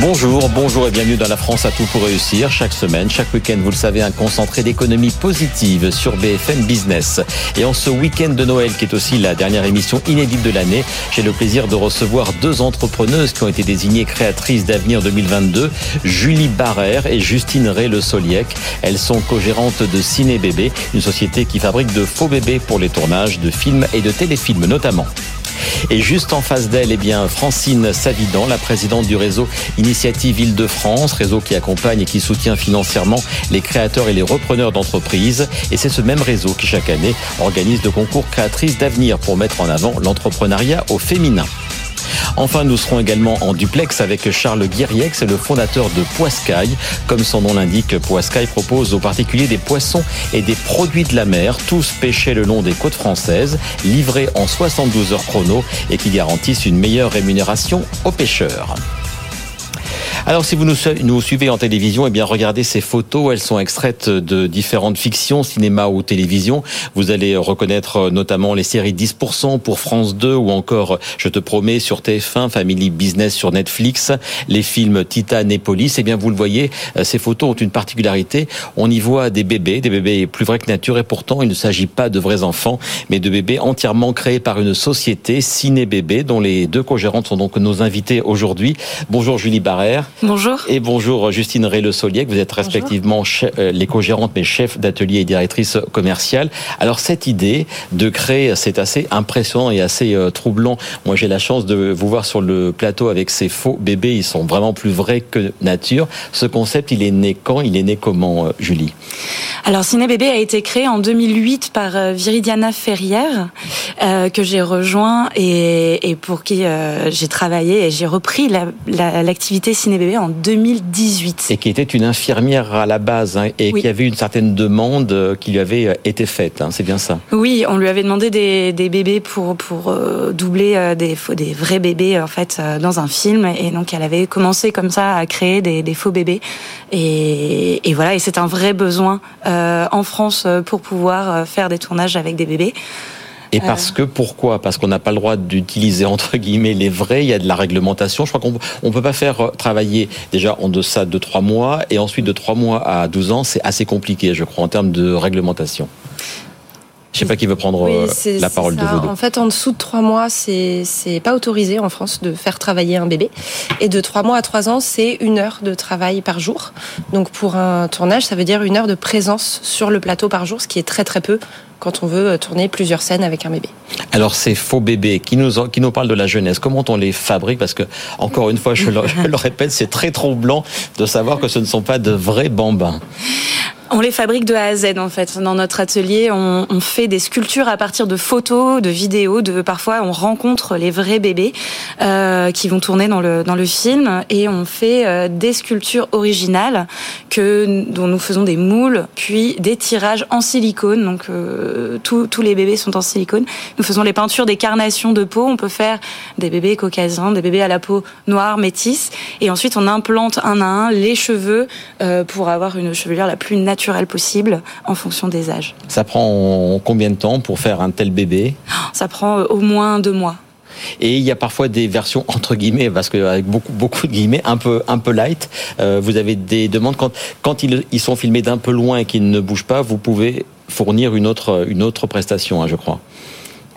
Bonjour, bonjour et bienvenue dans la France à tout pour réussir. Chaque semaine, chaque week-end, vous le savez, un concentré d'économie positive sur BFM Business. Et en ce week-end de Noël, qui est aussi la dernière émission inédite de l'année, j'ai le plaisir de recevoir deux entrepreneuses qui ont été désignées créatrices d'avenir 2022, Julie Barrère et Justine Ray Le Soliec. Elles sont co-gérantes de Ciné Bébé, une société qui fabrique de faux bébés pour les tournages de films et de téléfilms notamment. Et juste en face d'elle, eh bien, Francine Savidan, la présidente du réseau Initiative Île-de-France, réseau qui accompagne et qui soutient financièrement les créateurs et les repreneurs d'entreprises. Et c'est ce même réseau qui, chaque année, organise le concours créatrices d'avenir pour mettre en avant l'entrepreneuriat au féminin. Enfin, nous serons également en duplex avec Charles Guiriex, le fondateur de Poiscaille. Comme son nom l'indique, Poiscaille propose aux particuliers des poissons et des produits de la mer, tous pêchés le long des côtes françaises, livrés en 72 heures chrono et qui garantissent une meilleure rémunération aux pêcheurs. Alors, si vous nous, suivez en télévision, eh bien, regardez ces photos. Elles sont extraites de différentes fictions, cinéma ou télévision. Vous allez reconnaître notamment les séries 10% pour France 2 ou encore Je te promets sur TF1, Family Business sur Netflix, les films Titan et Police. Eh bien, vous le voyez, euh, ces photos ont une particularité. On y voit des bébés, des bébés plus vrais que nature et pourtant, il ne s'agit pas de vrais enfants, mais de bébés entièrement créés par une société, Ciné Bébé, dont les deux co-gérantes sont donc nos invités aujourd'hui. Bonjour Julie Barrère. Bonjour. Et bonjour Justine Ray Le Soliec. Vous êtes respectivement euh, les co-gérantes mais chef d'atelier et directrice commerciale. Alors cette idée de créer, c'est assez impressionnant et assez euh, troublant. Moi j'ai la chance de vous voir sur le plateau avec ces faux bébés. Ils sont vraiment plus vrais que nature. Ce concept, il est né quand? Il est né comment, euh, Julie? Alors Ciné Bébé a été créé en 2008 par Viridiana Ferrière que j'ai rejoint et, pour qui j'ai travaillé et j'ai repris l'activité la, Ciné Bébé en 2018. Et qui était une infirmière à la base hein, et qui avait une certaine demande euh, qui lui avait euh, été faite, hein, c'est bien ça Oui, on lui avait demandé des, bébés pour, pour euh, doubler des, des vrais bébés en fait dans un film et donc elle avait commencé comme ça à créer des, faux bébés et, voilà et c'est un vrai besoin en France pour pouvoir faire des tournages avec des bébés. Et parce que pourquoi? Parce qu'on n'a pas le droit d'utiliser entre guillemets les vrais. Il y a de la réglementation. Je crois qu'on on peut pas faire euh, travailler déjà en deçà de trois mois et ensuite de trois mois à 12 ans, c'est assez compliqué, je crois, en termes de réglementation. Je sais pas qui veut prendre euh, la parole de vous. En fait, en dessous de trois mois, c'est c'est pas autorisé en France de faire travailler un bébé. Et de trois mois à trois ans, c'est une heure de travail par jour. Donc pour un tournage, ça veut dire une heure de présence sur le plateau par jour, ce qui est très très peu quand on veut tourner plusieurs scènes avec un bébé. Alors ces faux bébés qui nous, qui nous parlent de la jeunesse, comment on les fabrique? Parce que, encore une fois, je le, je le répète, c'est très troublant de savoir que ce ne sont pas de vrais bambins. On les fabrique de A à Z en fait. Dans notre atelier, on, on, fait des sculptures à partir de photos, de vidéos. De parfois, on rencontre les vrais bébés euh, qui vont tourner dans le dans le film et on fait euh, des sculptures originales que dont nous faisons des moules, puis des tirages en silicone. Donc euh, tous les bébés sont en silicone. Nous faisons les peintures des carnations de peau. On peut faire des bébés caucasiens, des bébés à la peau noire métisse, et ensuite on implante un à un les cheveux euh, pour avoir une chevelure la plus naturelle possible en fonction des âges. Ça prend combien de temps pour faire un tel bébé? Ça prend euh, au moins deux mois. Et il y a parfois des versions entre guillemets, parce que avec beaucoup beaucoup de guillemets, un peu un peu light. Euh, vous avez des demandes quand quand ils, ils sont filmés d'un peu loin et qu'ils ne bougent pas, vous pouvez fournir une autre une autre prestation, hein, je crois.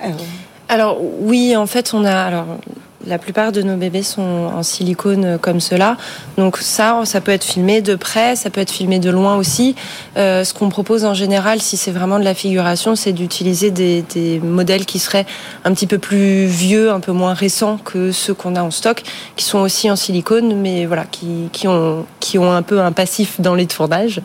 Euh, alors oui, en fait, on a alors la plupart de nos bébés sont en silicone comme cela. Donc ça, ça peut être filmé de près, ça peut être filmé de loin aussi. Euh, ce qu'on propose en général, si c'est vraiment de la figuration, c'est d'utiliser des, modèles qui seraient un petit peu plus vieux, un peu moins récents que ceux qu'on a en stock, qui sont aussi en silicone, mais voilà, qui, ont, un peu un passif dans les tournages.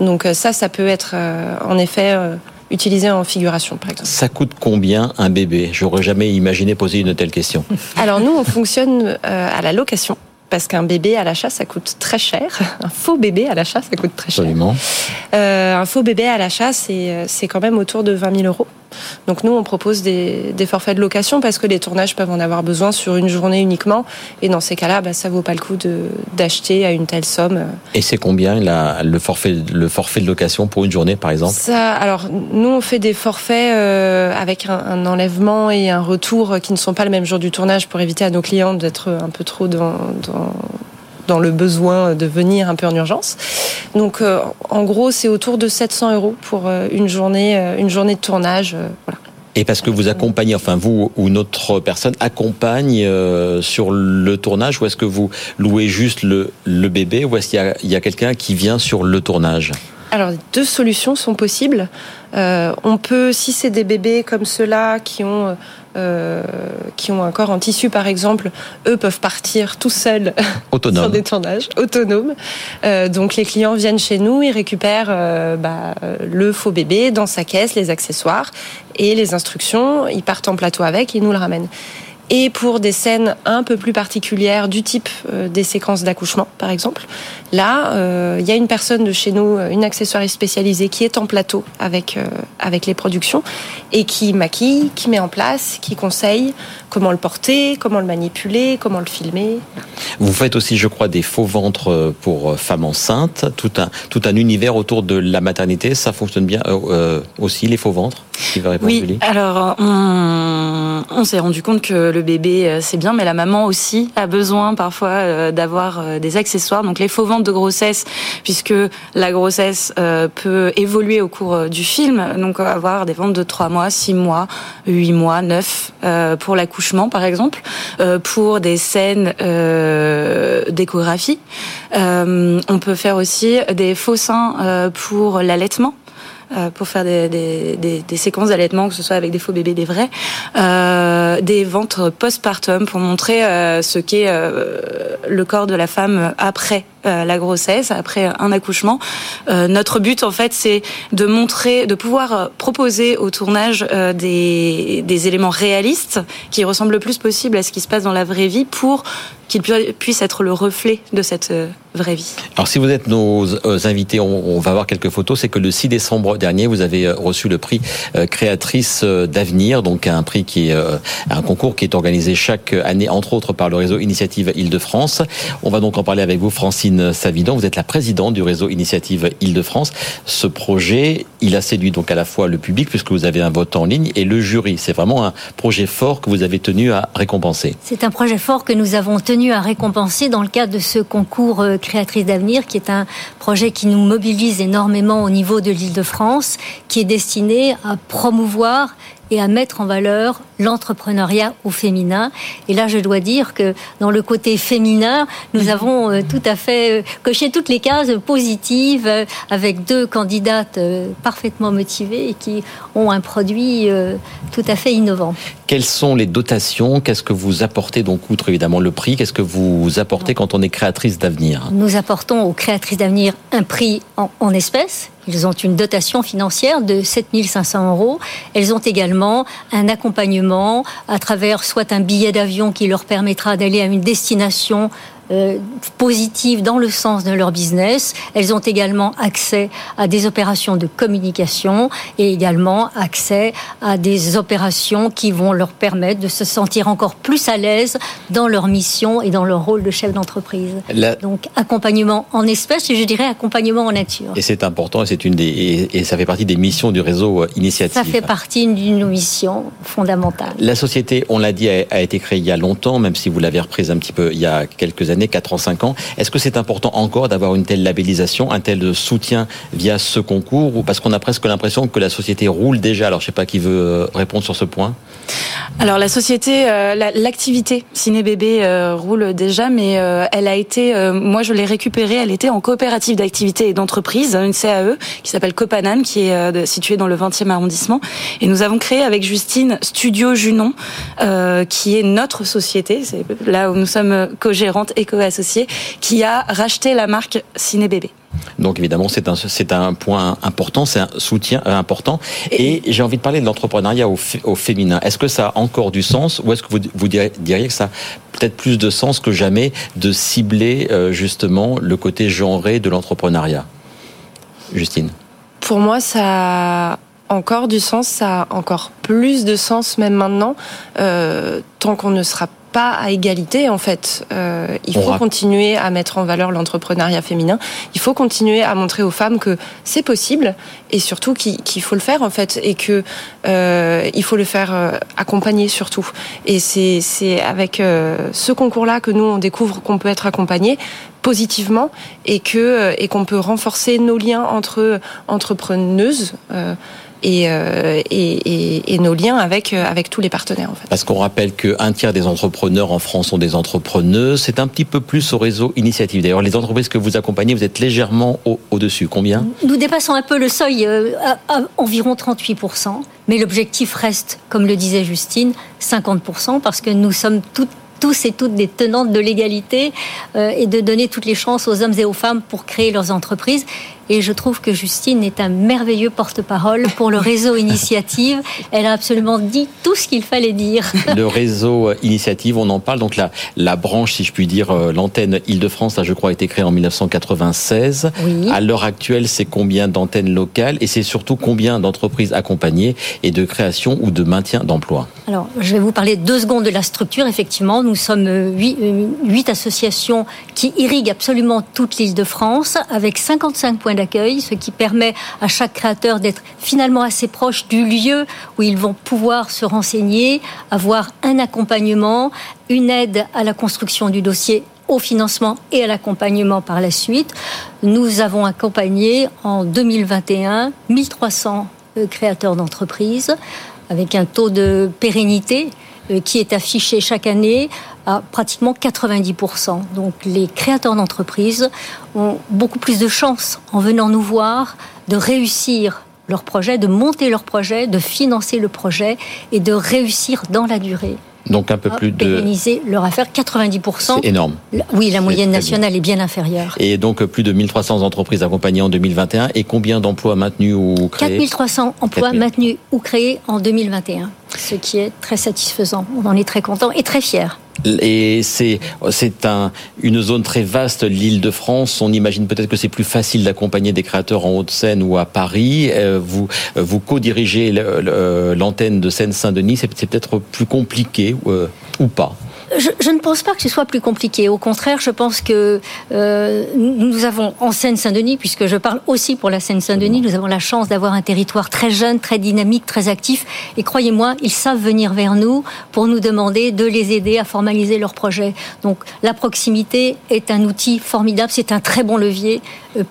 Donc ça, ça peut être euh, en effet... Euh, utilisé en figuration, par exemple. Ça coûte combien un bébé? J'aurais jamais imaginé poser une telle question. Alors nous, on fonctionne euh, à la location. Parce qu'un bébé à l'achat, ça coûte très cher. Un faux bébé à l'achat, ça coûte très cher. Absolument. Euh, un faux bébé à l'achat, c'est c'est quand même autour de 20 000 euros. Donc nous, on propose des, des, forfaits de location parce que les tournages peuvent en avoir besoin sur une journée uniquement. Et dans ces cas-là, bah, ça vaut pas le coup d'acheter à une telle somme. Et c'est combien la, le, forfait, le forfait de location pour une journée, par exemple? Ça, Alors, nous, on fait des forfaits euh, avec un, un, enlèvement et un retour qui ne sont pas le même jour du tournage pour éviter à nos clients d'être un peu trop dans, dans dans le besoin de venir un peu en urgence. Donc, euh, en gros, c'est autour de 700 euros pour euh, une journée, euh, une journée de tournage. voilà. Et parce que vous accompagnez, enfin vous ou une autre personne accompagne sur le tournage, ou est-ce que vous louez juste le, le bébé, ou est-ce qu'il y a, quelqu'un qui vient sur le tournage? Alors, deux solutions sont possibles. On peut, si c'est des bébés comme ceux-là qui ont euh, qui ont un corps en tissu, par exemple, eux peuvent partir tout seuls sur des tournages autonomes. Euh, donc, les clients viennent chez nous, ils récupèrent euh, bah, le faux bébé dans sa caisse, les accessoires et les instructions. Ils partent en plateau avec, et ils nous le ramènent et pour des scènes un peu plus particulières du type euh, des séquences d'accouchement par exemple. Là, euh, il y a une personne de chez nous, une accessoire spécialisée qui est en plateau avec euh, avec les productions et qui maquille, qui met en place, qui conseille comment le porter, comment le manipuler, comment le filmer. Vous faites aussi, je crois, des faux ventres pour femmes enceintes, tout un tout un univers autour de la maternité. Ça fonctionne bien euh, aussi les faux ventres. Qui va oui. Julie? alors on, on s'est rendu compte que le bébé euh, c'est bien, mais la maman aussi a besoin parfois euh, d'avoir euh, des accessoires. Donc les faux ventres de grossesse, puisque la grossesse peut évoluer au cours du film. Donc avoir des ventres de 3 mois, 6 mois, 8 mois, 9 pour l'accouchement par exemple, pour des scènes d'échographie. on peut faire aussi des faux seins pour l'allaitement. Euh, pour faire des, des, des, des séquences d'allaitement, que ce soit avec des faux bébés, des vrais, euh, des ventres postpartum pour montrer euh, ce qu'est euh, le corps de la femme après la grossesse, après un accouchement. notre but, en fait, c'est de montrer, de pouvoir proposer au tournage des, éléments réalistes qui ressemblent le plus possible à ce qui se passe dans la vraie vie pour qu'il puisse être le reflet de cette vraie vie. Alors si vous êtes nos euh, invités, on, va voir quelques photos. C'est que le 6 décembre dernier, vous avez euh, reçu le prix euh, créatrice d'avenir, donc un prix qui est un concours qui est organisé chaque année, entre autres par le réseau Initiative Île-de-France. On va donc en parler avec vous, Francine Savidon. Vous êtes la présidente du réseau Initiative Île-de-France. Ce projet, il a séduit donc à la fois le public puisque vous avez un vote en ligne et le jury. C'est vraiment un projet fort que vous avez tenu à récompenser. C'est un projet fort que nous avons tenu à récompenser dans le cadre de ce concours Créatrice d'avenir, qui est un projet qui nous mobilise énormément au niveau de l'Île-de-France, qui est destiné à promouvoir et à mettre en valeur l'entrepreneuriat au féminin. Et là, je dois dire que dans le côté féminin, nous mhm. avons euh, tout à fait euh, coché toutes les cases positives euh, avec deux candidates parfaitement motivées et qui ont un produit tout à fait innovant. Quelles sont les dotations? Qu'est-ce que vous apportez, donc outre évidemment le prix, qu'est-ce que vous apportez quand on est créatrice d'avenir? Nous apportons aux créatrices d'avenir un prix en, en espèces ils ont une dotation financière de 7500 euros. Elles ont également un accompagnement à travers soit un billet d'avion qui leur permettra d'aller à une destination euh, positives dans le sens de leur business. Elles ont également accès à des opérations de communication et également accès à des opérations qui vont leur permettre de se sentir encore plus à l'aise dans leur mission et dans leur rôle de chef d'entreprise. Donc accompagnement en espèces et je dirais accompagnement en nature. Et c'est important et c'est une des et, ça fait partie des missions du réseau euh, Initiative. Ça fait partie d'une mission fondamentale. La société, on l'a dit, a, a été créée il y a longtemps, même si vous l'avez reprise un petit peu il y a quelques années années, 4 ans, 5 ans. Est-ce que c'est important encore d'avoir une telle labellisation, un tel soutien via ce concours ou parce qu'on a presque l'impression que la société roule déjà? Alors je sais pas qui veut euh, répondre sur ce point. Alors la société, euh, l'activité Ciné Bébé euh, roule déjà, mais elle a été, moi je l'ai récupérée, elle était en coopérative d'activité et d'entreprise, une CAE qui s'appelle Copanam, qui est située dans le 20e arrondissement. Et nous avons créé avec Justine Studio Junon, qui est notre société, c'est là où nous sommes co-gérantes et Déco-Associés, qui a racheté la marque Ciné Bébé. Donc évidemment, c'est un, c'est un point important, c'est un soutien important. Et, j'ai envie de parler de l'entrepreneuriat au, au, féminin. Est-ce que ça a encore du sens ou est-ce que vous, vous diriez, que ça a peut-être plus de sens que jamais de cibler euh, justement le côté genré de l'entrepreneuriat? Justine Pour moi, ça a encore du sens, ça a encore plus de sens même maintenant, euh, tant qu'on ne sera pas à égalité en fait. Euh, il faut continuer à mettre en valeur l'entrepreneuriat féminin. Il faut continuer à montrer aux femmes que c'est possible et surtout qu'il faut le faire en fait et que euh, il faut le faire euh, accompagner surtout. Et c'est avec euh, ce concours-là que nous on découvre qu'on peut être accompagné positivement et que et qu'on peut renforcer nos liens entre entrepreneuses. Euh, euh, et, et, et, nos liens avec, euh, avec tous les partenaires. En fait. Parce qu'on rappelle qu'un tiers des entrepreneurs en France sont des entrepreneuses. C'est un petit peu plus au réseau Initiative. D'ailleurs, les entreprises que vous accompagnez, vous êtes légèrement au-dessus. Combien? Nous dépassons un peu le seuil, euh, à, environ 38%. Mais l'objectif reste, comme le disait Justine, 50%, parce que nous sommes toutes tous et toutes des tenantes de l'égalité euh, et de donner toutes les chances aux hommes et aux femmes pour créer leurs entreprises. Et je trouve que Justine est un merveilleux porte-parole pour le réseau Initiative. Elle a absolument dit tout ce qu'il fallait dire. Le réseau Initiative, on en parle. Donc la, la branche, si je puis dire, euh, l'antenne Île-de-France, je crois, a été créée en 1996. Oui. À l'heure actuelle, c'est combien d'antennes locales et c'est surtout combien d'entreprises accompagnées et de création ou de maintien d'emplois Alors, je vais vous parler deux secondes de la structure. Effectivement, nous sommes huit, huit associations qui irriguent absolument toute l'île de France avec 55 points d'accueil, ce qui permet à chaque créateur d'être finalement assez proche du lieu où ils vont pouvoir se renseigner, avoir un accompagnement, une aide à la construction du dossier au financement et à l'accompagnement par la suite. Nous avons accompagné en 2021 1300 euh, créateurs d'entreprises avec un taux de pérennité euh, qui est affiché chaque année à pratiquement 90%. Donc les créateurs d'entreprises ont beaucoup plus de chances en venant nous voir de réussir leur projet, de monter leur projet, de financer le projet et de réussir dans la durée. Donc un peu plus de pérenniser leur affaire 90%. C'est énorme. Oui, la moyenne nationale est bien inférieure. Et donc plus de 1300 entreprises accompagnées en 2021 et combien d'emplois maintenus ou créés 4300 emplois maintenus ou créés en 2021, ce qui est très satisfaisant. On en est très content et très fier. Et c'est c'est un une zone très vaste, l'île de France. On imagine peut-être que c'est plus facile d'accompagner des créateurs en Haute-Seine ou à Paris. Euh, vous vous co-dirigez l'antenne de Seine-Saint-Denis. C'est peut-être plus compliqué euh, ou pas je, je, ne pense pas que ce soit plus compliqué. Au contraire, je pense que euh, nous avons en Seine-Saint-Denis, puisque je parle aussi pour la Seine-Saint-Denis, nous avons la chance d'avoir un territoire très jeune, très dynamique, très actif. Et croyez-moi, ils savent venir vers nous pour nous demander de les aider à formaliser leurs projets. Donc la proximité est un outil formidable, c'est un très bon levier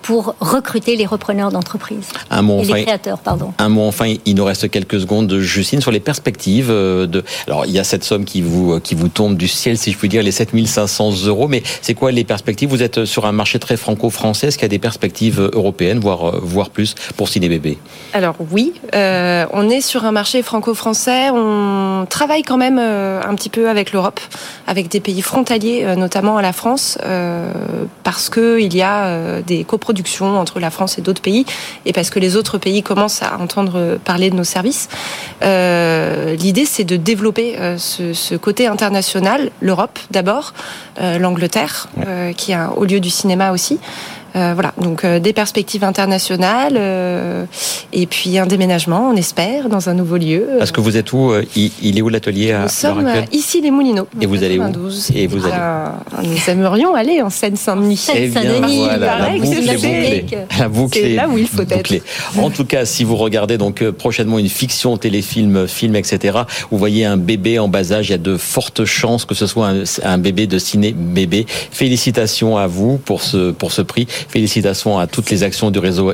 pour recruter les repreneurs d'entreprise. Un mot enfin, les créateurs, pardon. Un mot enfin, il nous reste quelques secondes, Justine, sur les perspectives euh, de. Alors, il y a cette somme qui vous qui vous tombe du ciel, si je puis dire, les 7500 euros. Mais c'est quoi les perspectives? Vous êtes sur un marché très franco-français. Est-ce qu'il y a des perspectives européennes, voire, euh, voire plus, pour Ciné Bébé Alors oui, euh, on est sur un marché franco-français. On travaille quand même euh, un petit peu avec l'Europe, avec des pays frontaliers, euh, notamment à la France, euh, parce que il y a euh, des coproductions entre la France et d'autres pays, et parce que les autres pays commencent à entendre parler de nos services. L'idée, c'est de développer ce, ce côté international l'Europe d'abord, euh, l'Angleterre, euh, qui est un haut lieu du cinéma aussi. Euh, voilà, donc euh, des perspectives internationales euh, et puis un déménagement, on espère, dans un nouveau lieu. Parce que vous êtes où il, il, est où l'atelier à Nous sommes ici les Moulineaux. Et vous allez où Et vous allez Nous aimerions aller en Seine-Saint-Denis. Seine-Saint-Denis, voilà, la boucle La boucle C'est là où il faut être. En tout cas, si vous regardez donc prochainement une fiction, téléfilm, film, etc., vous voyez un bébé en bas âge, il y a de fortes chances que ce soit un, un bébé de ciné bébé. Félicitations à vous pour ce pour ce prix Félicitations à toutes les actions du réseau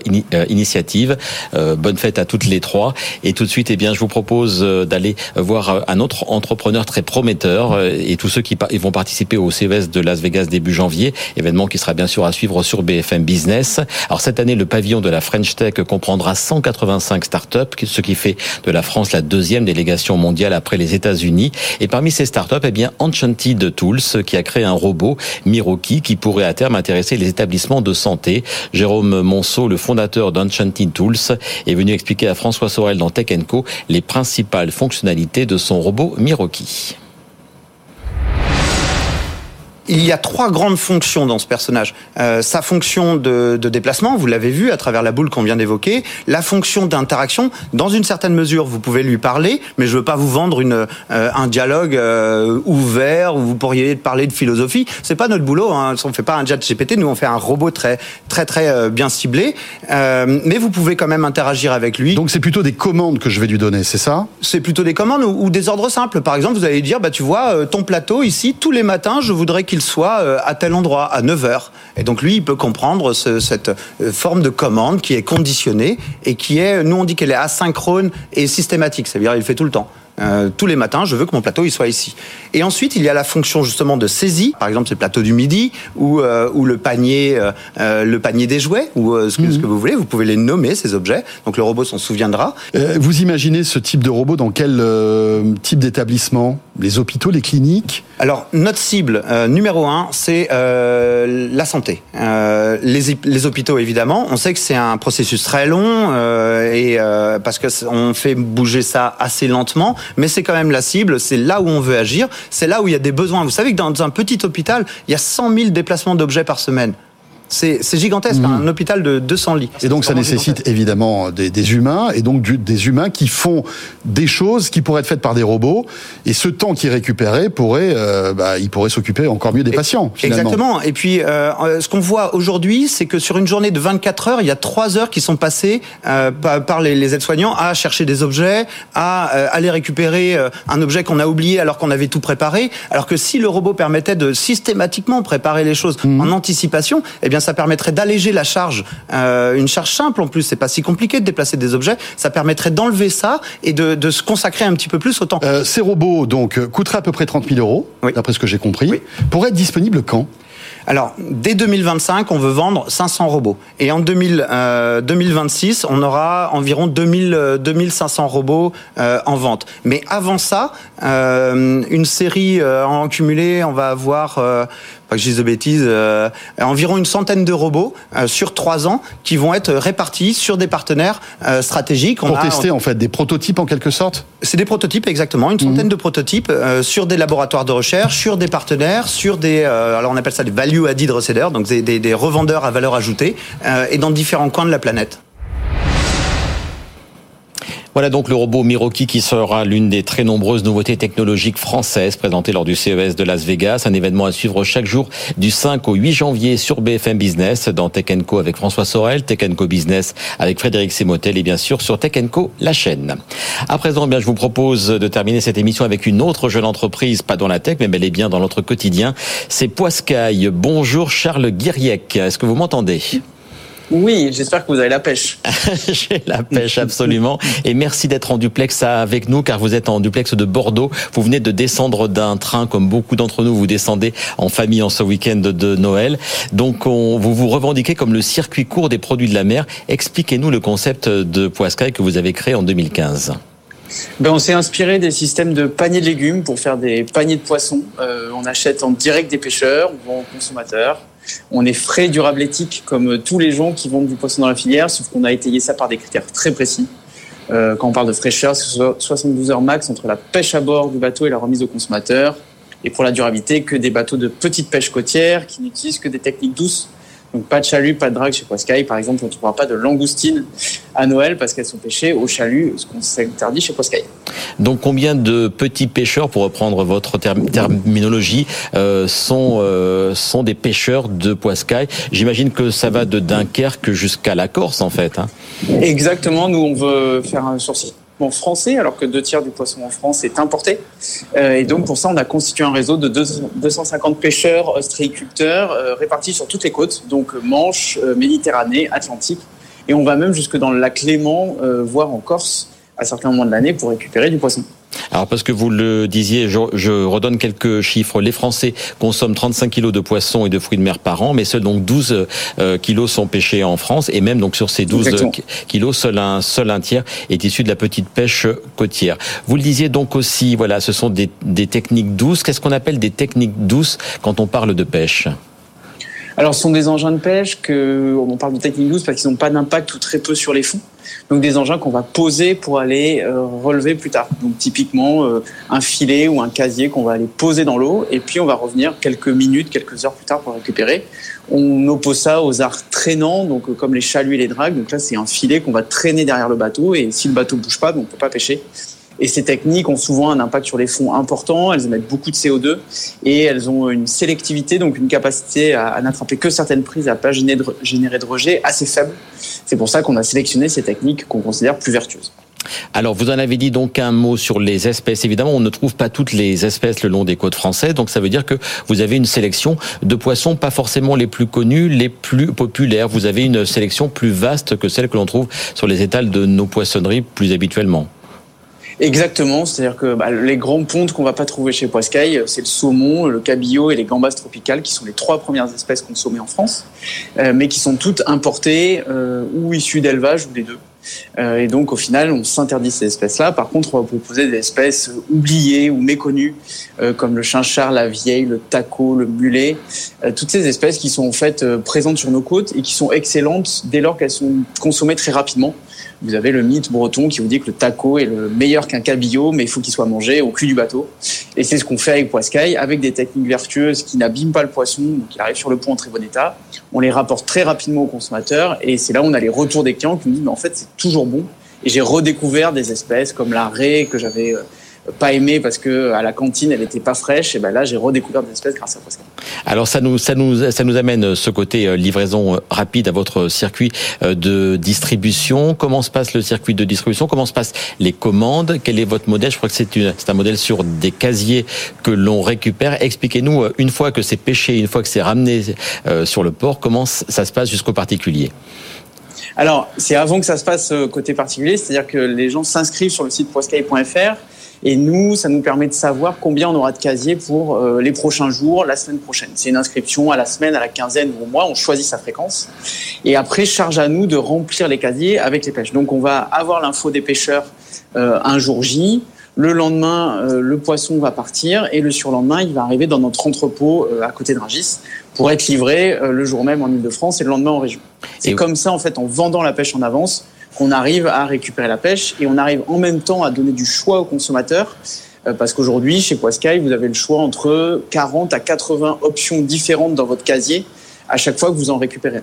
Initiative. bonne fête à toutes les trois. Et tout de suite, eh bien, je vous propose d'aller voir un autre entrepreneur très prometteur et tous ceux qui vont participer au CES de Las Vegas début janvier, événement qui sera bien sûr à suivre sur BFM Business. Alors cette année, le pavillon de la French Tech comprendra 185 startups, ce qui fait de la France la deuxième délégation mondiale après les États-Unis. Et parmi ces startups, eh bien Enchanted Tools qui a créé un robot Miroki qui pourrait à terme intéresser les établissements de santé. Jérôme Monceau, le fondateur d'Enchanted Tools, est venu expliquer à François Sorel dans Tech Co les principales fonctionnalités de son robot Miroki il y a trois grandes fonctions dans ce personnage. Euh, sa fonction de, de déplacement, vous l'avez vu à travers la boule qu'on vient d'évoquer. La fonction d'interaction, dans une certaine mesure, vous pouvez lui parler, mais je veux pas vous vendre une, euh, un dialogue euh, ouvert où vous pourriez parler de philosophie. C'est pas notre boulot. Hein. On fait pas un chat GPT. Nous, on fait un robot très très très bien ciblé. mais vous pouvez quand même interagir avec lui. Donc c'est plutôt des commandes que je vais lui donner, c'est ça? C'est plutôt des commandes ou, ou, des ordres simples. Par exemple, vous allez dire, bah tu vois, ton plateau ici, tous les matins, je voudrais qu'il soit euh, à tel endroit, à 9 heures. Et donc lui, il peut comprendre cette euh, forme de commande qui est conditionnée et qui est, nous on dit qu'elle est asynchrone et systématique, c'est-à-dire il fait tout le temps. Euh, tous les matins, je veux que mon plateau il soit ici. Et ensuite, il y a la fonction justement de saisie. Par exemple, c'est le plateau du midi ou, euh, ou le panier, euh, le panier des jouets ou ce que, ce, que, mhm. vous voulez. Vous pouvez les nommer ces objets. Donc le robot s'en souviendra. vous imaginez ce type de robot dans quel type d'établissement? Les hôpitaux, les cliniques Alors notre cible numéro un, c'est la santé. les, les hôpitaux, évidemment. On sait que c'est un processus très long et parce que on fait bouger ça assez lentement mais c'est quand même la cible, c'est là où on veut agir, c'est là où il y a des besoins. Vous savez que dans un petit hôpital, il y a 100 000 déplacements d'objets par semaine. C'est gigantesque, mmh. un hôpital de 200 lits. Et donc ça nécessite évidemment des, des, humains, et donc des humains qui font des choses qui pourraient être faites par des robots, et ce temps qui est récupéré pourrait, euh, bah, il pourrait s'occuper encore mieux des patients. Finalement. Exactement. Et puis euh, euh, ce qu'on voit aujourd'hui, c'est que sur une journée de 24 heures, il y a 3 heures qui sont passées euh, par les, les aides-soignants à chercher des objets, à aller récupérer un objet qu'on a oublié alors qu'on avait tout préparé. Alors que si le robot permettait de systématiquement préparer les choses mmh. en anticipation, eh bien ça permettrait d'alléger la charge, euh, une charge simple en plus, c'est pas si compliqué de déplacer des objets, ça permettrait d'enlever ça et de, de, se consacrer un petit peu plus au temps. Euh, ces robots donc coûteraient à peu près 30 000 euros, d'après ce que j'ai compris, oui. pour être disponibles quand? Alors, dès 2025, on veut vendre 500 robots. Et en 2000, euh, 2026, on aura environ 2000, 2500 euh, robots euh, en vente. Mais avant ça, euh, une série euh, en cumulé, on va avoir pas que je dise de bêtises, euh, environ une centaine de robots euh, sur trois ans qui vont être répartis sur des partenaires euh, stratégiques. On Pour tester en fait des prototypes en quelque sorte C'est des prototypes exactement, une centaine mmh. de prototypes euh, sur des laboratoires de recherche, sur des partenaires, sur des, euh, alors on appelle ça des value added resellers, donc des, des, des revendeurs à valeur ajoutée, et dans différents coins de la planète. Voilà donc le robot Miroki qui sera l'une des très nombreuses nouveautés technologiques françaises présentées lors du CES de Las Vegas, un événement à suivre chaque jour du 5 au 8 janvier sur BFM Business dans Tech Co avec François Sorel, Tech Co Business avec Frédéric Semotel et bien sûr sur Tech Co la chaîne. À présent, eh bien je vous propose de terminer cette émission avec une autre jeune entreprise, pas dans la tech mais bel et bien dans notre quotidien, c'est Poiscaille. Bonjour Charles Guiriec, est-ce que vous m'entendez? Oui, j'espère que vous avez la pêche. J'ai la pêche, absolument. Et merci d'être en duplex avec nous, car vous êtes en duplex de Bordeaux. Vous venez de descendre d'un train, comme beaucoup d'entre nous, vous descendez en famille en ce week-end de Noël. Donc, on, vous vous revendiquez comme le circuit court des produits de la mer. Expliquez-nous le concept de Poiscaille que vous avez créé en 2015. Ben, on s'est inspiré des systèmes de paniers de légumes pour faire des paniers de poissons. Euh, on achète en direct des pêcheurs, on vend aux consommateurs. On est frais, durable, éthique, comme tous les gens qui vendent du poisson dans la filière, sauf qu'on a étayé ça par des critères très précis. Euh, quand on parle de fraîcheur, c'est 72 heures max entre la pêche à bord du bateau et la remise au consommateur. Et pour la durabilité, que des bateaux de petite pêche côtière qui n'utilisent que des techniques douces donc pas de chalut, pas de drague chez Poiscaille. Par exemple, on ne trouvera pas de langoustines à Noël parce qu'elles sont pêchées au chalut, ce qu'on s'interdit chez Poiscaille. Donc combien de petits pêcheurs, pour reprendre votre terminologie, euh, sont, euh, sont des pêcheurs de Poiscaille J'imagine que ça va de Dunkerque jusqu'à la Corse en fait. Hein. Exactement, nous on veut faire un sourcil français, alors que deux tiers du poisson en France est importé. Euh, et donc pour ça, on a constitué un réseau de 250 pêcheurs ostréiculteurs répartis sur toutes les côtes, donc Manche, Méditerranée, Atlantique. Et on va même jusque dans le lac Léman, voire en Corse, à certains moments de l'année, pour récupérer du poisson. Alors parce que vous le disiez, je, redonne quelques chiffres. Les Français consomment 35 kilos de poissons et de fruits de mer par an, mais seuls donc 12 euh, kilos sont pêchés en France. Et même donc sur ces 12 kilos, seul un, seul un tiers est issu de la petite pêche côtière. Vous le disiez donc aussi, voilà, ce sont des, des techniques douces. Qu'est-ce qu'on appelle des techniques douces quand on parle de pêche? Alors, ce sont des engins de pêche que on parle de technique douce parce qu'ils n'ont pas d'impact ou très peu sur les fonds. Donc, des engins qu'on va poser pour aller euh, relever plus tard. Donc, typiquement, euh, un filet ou un casier qu'on va aller poser dans l'eau et puis on va revenir quelques minutes, quelques heures plus tard pour récupérer. On oppose ça aux arts traînants, donc euh, comme les chaluts et les dragues. Donc là, c'est un filet qu'on va traîner derrière le bateau et si le bateau bouge pas, donc on peut pas pêcher. Et ces techniques ont souvent un impact sur les fonds important, elles émettent beaucoup de CO2 et elles ont une sélectivité, donc une capacité à, n'attraper que certaines prises, à pas générer de, générer de rejet assez faible. C'est pour ça qu'on a sélectionné ces techniques qu'on considère plus vertueuses. Alors, vous en avez dit donc un mot sur les espèces. Évidemment, on ne trouve pas toutes les espèces le long des côtes françaises, donc ça veut dire que vous avez une sélection de poissons, pas forcément les plus connus, les plus populaires. Vous avez une sélection plus vaste que celle que l'on trouve sur les étals de nos poissonneries plus habituellement. Exactement, c'est-à-dire que bah, les grands pontes qu'on va pas trouver chez Poiscaille, c'est le saumon, le cabillaud et les gambas tropicales, qui sont les trois premières espèces consommées en France, euh, mais qui sont toutes importées euh, ou issues d'élevage ou des deux. Euh, et donc, au final, on s'interdit ces espèces-là. Par contre, on va proposer des espèces oubliées ou méconnues, euh, comme le chinchard, la vieille, le taco, le mulet. Euh, toutes ces espèces qui sont en fait présentes sur nos côtes et qui sont excellentes dès lors qu'elles sont consommées très rapidement. Vous avez le mythe breton qui vous dit que le taco est le meilleur qu'un cabillaud, mais il faut qu'il soit mangé au cul du bateau. Et c'est ce qu'on fait avec Poiscaille, avec des techniques vertueuses qui n'abîment pas le poisson, donc il arrive sur le pont en très bon état. On les rapporte très rapidement aux consommateurs, et c'est là où on a les retours des clients qui nous disent, mais en fait, c'est toujours bon. Et j'ai redécouvert des espèces comme la raie que j'avais euh, pas aimé parce que à la cantine elle était pas fraîche et ben là j'ai redécouvert des espèces grâce à Pascal. Alors ça nous ça nous ça nous amène euh, ce côté euh, livraison euh, rapide à votre circuit de distribution. Comment se passe le circuit de distribution? Comment se passent les commandes? Quel est votre modèle? Je crois que c'est c'est un modèle sur des casiers que l'on récupère. Expliquez-nous une fois que c'est pêché, une fois que c'est ramené sur le port, comment ça se passe jusqu'au particulier? Alors, c'est avant que ça se passe côté particulier, c'est-à-dire que les gens s'inscrivent sur le site poiscaille.fr et nous, ça nous permet de savoir combien on aura de casiers pour euh, les prochains jours, la semaine prochaine. C'est une inscription à la semaine, à la quinzaine ou au mois. On choisit sa fréquence. Et après, charge à nous de remplir les casiers avec les pêches. Donc, on va avoir l'info des pêcheurs euh, un jour J. Le lendemain, euh, le poisson va partir et le surlendemain, il va arriver dans notre entrepôt à côté de Rungis pour être livré le jour même en Ile-de-France et le lendemain en région. C'est comme ça, en fait, en vendant la pêche en avance, qu'on arrive à récupérer la pêche et on arrive en même temps à donner du choix aux consommateurs. Euh, parce qu'aujourd'hui, chez Poiscaille, vous avez le choix entre 40 à 80 options différentes dans votre casier à chaque fois que vous en récupérez.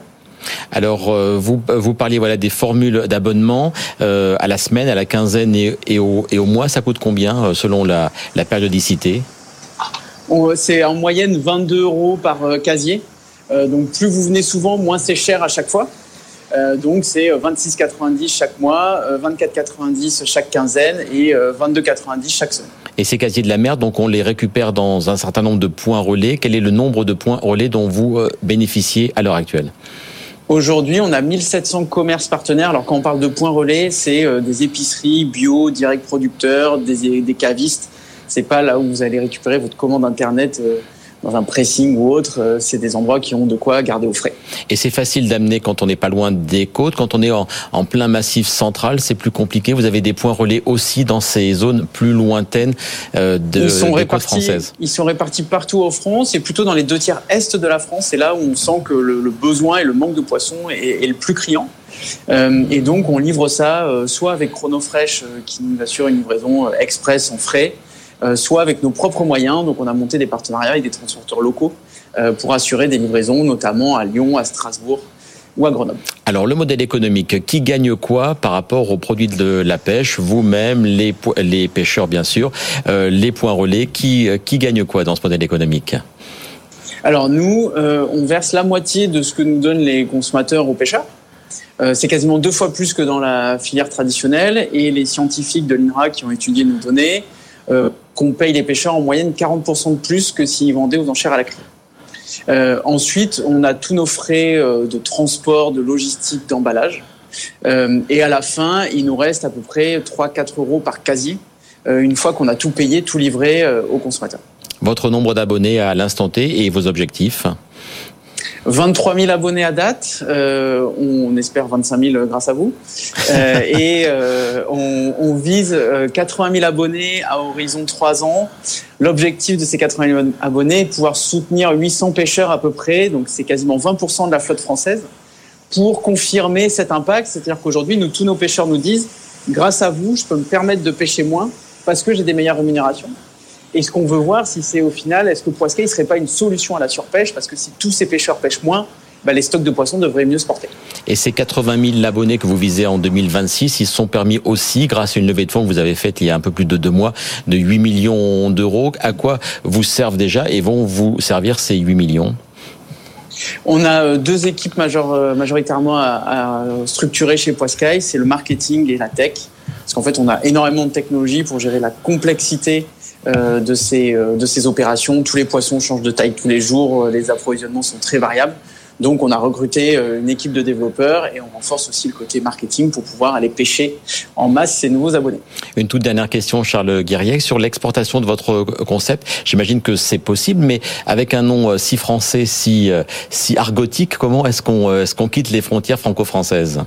Alors, euh, vous, vous parliez voilà, des formules d'abonnement euh, à la semaine, à la quinzaine et, au, et au mois. Ça coûte combien selon la, la périodicité? C'est en moyenne 22 euros par casier. donc, plus vous venez souvent, moins c'est cher à chaque fois. Euh, donc c'est 26,90 euh, chaque mois, 24,90 euh, chaque quinzaine et 22,90 chaque semaine. Et ces casiers de la mer, donc on les récupère dans un certain nombre de points relais. Quel est le nombre de points relais dont vous bénéficiez à l'heure actuelle? Aujourd'hui, on a 1700 commerces partenaires. Alors quand on parle de points relais, c'est des épiceries bio, direct producteurs, des, des cavistes. C'est pas là où vous allez récupérer votre commande internet dans un pressing ou autre, euh, c'est des endroits qui ont de quoi garder au frais. Et c'est facile d'amener quand on n'est pas loin des côtes, quand on est en, plein massif central, c'est plus compliqué. Vous avez des points relais aussi dans ces zones plus lointaines euh, de, ils sont des côtes françaises. Ils sont répartis partout en France et plutôt dans les deux tiers est de la France. C'est là où on sent que le, besoin et le manque de poissons est, le plus criant. Euh, et donc on livre ça soit avec Chronofresh qui nous assure une livraison express en frais, soit avec nos propres moyens. Donc on a monté des partenariats avec des transporteurs locaux euh, pour assurer des livraisons, notamment à Lyon, à Strasbourg ou à Grenoble. Alors le modèle économique, qui gagne quoi par rapport aux produits de la pêche? Vous-même, les, les pêcheurs bien sûr, euh, les points relais, qui, qui gagne quoi dans ce modèle économique? Alors nous, on verse la moitié de ce que nous donnent les consommateurs aux pêcheurs. Euh, c'est quasiment deux fois plus que dans la filière traditionnelle et les scientifiques de l'INRA qui ont étudié nos données euh, qu'on paye les pêcheurs en moyenne 40% de plus que s'ils vendaient aux enchères à la clé. Euh, ensuite, on a tous nos frais euh, de transport, de logistique, d'emballage. Euh, et à la fin, il nous reste à peu près 3-4 euros par casier, une fois qu'on a tout payé, tout livré aux consommateurs. Votre nombre d'abonnés à l'instant T et vos objectifs 23 000 abonnés à date, euh, on espère 25 000 grâce à vous, euh, et euh, on, on, vise 80 000 abonnés à horizon 3 ans. L'objectif de ces 80 000 abonnés est de pouvoir soutenir 800 pêcheurs à peu près, donc c'est quasiment 20% de la flotte française, pour confirmer cet impact. C'est-à-dire qu'aujourd'hui, nous, tous nos pêcheurs nous disent, grâce à vous, je peux me permettre de pêcher moins parce que j'ai des meilleures rémunérations. Et ce qu'on veut voir, si c'est au final, est-ce que Poiscaille ne serait pas une solution à la surpêche? Parce que si tous ces pêcheurs pêchent moins, bah, les stocks de poissons devraient mieux se porter. Et ces 80 000 abonnés que vous visez en 2026, ils sont permis aussi, grâce à une levée de fonds que vous avez faite il y a un peu plus de deux mois, de 8 millions d'euros. À quoi vous servent déjà et vont vous servir ces 8 millions? On a deux équipes majoritairement à, structurer chez Poiscaille, c'est le marketing et la tech. Parce qu'en fait, on a énormément de technologies pour gérer la complexité euh, de, ces, euh, de ces opérations. Tous les poissons changent de taille tous les jours, euh, les approvisionnements sont très variables. Donc on a recruté une équipe de développeurs et on renforce aussi le côté marketing pour pouvoir aller pêcher en masse ces nouveaux abonnés. Une toute dernière question, Charles Guerrier, sur l'exportation de votre concept. J'imagine que c'est possible, mais avec un nom si français, si, si argotique, comment est-ce qu'on est qu'on quitte les frontières franco-françaises?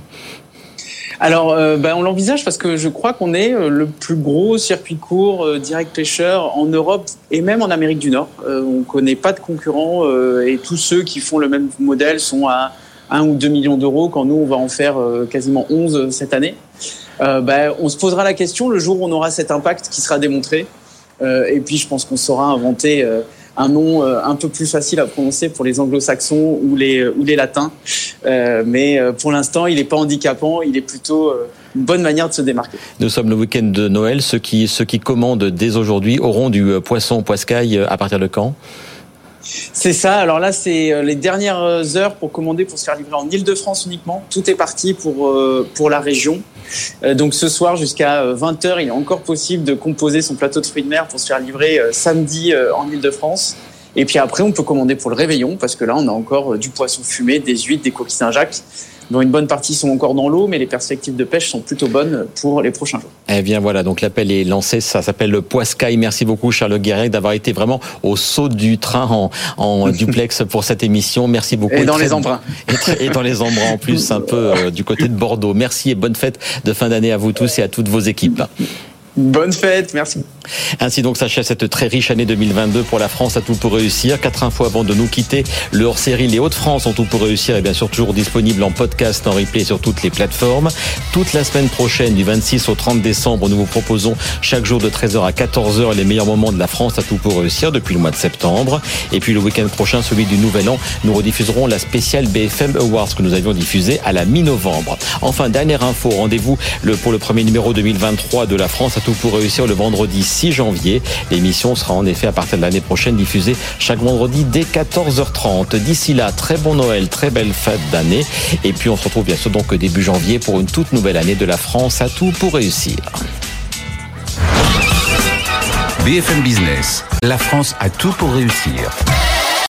Alors, euh, ben, on l'envisage parce que je crois qu'on est euh, le plus gros circuit court euh, direct pêcheur en Europe et même en Amérique du Nord. On connaît pas de concurrents et tous ceux qui font le même modèle sont à 1 ou 2 millions d'euros quand nous, on va en faire quasiment 11 cette année. Ben, on se posera la question le jour où on aura cet impact qui sera démontré. et puis, je pense qu'on saura inventer un nom euh, un peu plus facile à prononcer pour les anglo-saxons ou les, ou les latins. Euh, mais euh, pour l'instant, il n'est pas handicapant, il est plutôt une bonne manière de se démarquer. Nous sommes le week-end de Noël. Ceux qui, ceux qui commandent dès aujourd'hui auront du poisson poiscaille à partir de quand? C'est ça. Alors là, c'est les dernières heures pour commander pour se faire livrer en Ile-de-France uniquement. Tout est parti pour, pour la région. Donc ce soir jusqu'à 20h, il est encore possible de composer son plateau de fruits de mer pour se faire livrer samedi en Ile-de-France. Et puis après, on peut commander pour le réveillon parce que là, on a encore du poisson fumé, des huîtres, des coquilles Saint-Jacques dont une bonne partie sont encore dans l'eau, mais les perspectives de pêche sont plutôt bonnes pour les prochains jours. Eh bien voilà, donc l'appel est lancé, ça s'appelle le Poiscaille. Merci beaucoup Charles Guéret d'avoir été vraiment au saut du train en, en duplex pour cette émission. Merci beaucoup. Et dans les embruns. Et, dans les embruns en plus, un peu euh, du côté de Bordeaux. Merci et bonne fête de fin d'année à vous tous et à toutes vos équipes. Bonne fête, merci. Ainsi donc s'achève cette très riche année 2022 pour la France à tout pour réussir. Quatre infos avant de nous quitter. Le hors-série Les Hauts-de-France en tout pour réussir est bien sûr toujours disponible en podcast, en replay sur toutes les plateformes. Toute la semaine prochaine, du 26 au 30 décembre, nous vous proposons chaque jour de 13h à 14h les meilleurs moments de la France à tout pour réussir depuis le mois de septembre. Et puis le week-end prochain, celui du Nouvel An, nous rediffuserons la spéciale BFM Awards que nous avions diffusée à la mi-novembre. Enfin, dernière info, rendez-vous pour le premier numéro 2023 de la France à tout pour réussir le vendredi 6 janvier. L'émission sera en effet à partir de l'année prochaine diffusée chaque vendredi dès 14h30. D'ici là, très bon Noël, très belle fête d'année. Et puis on se retrouve bien sûr donc début janvier pour une toute nouvelle année de la France à tout pour réussir. BFM Business, la France a tout pour réussir.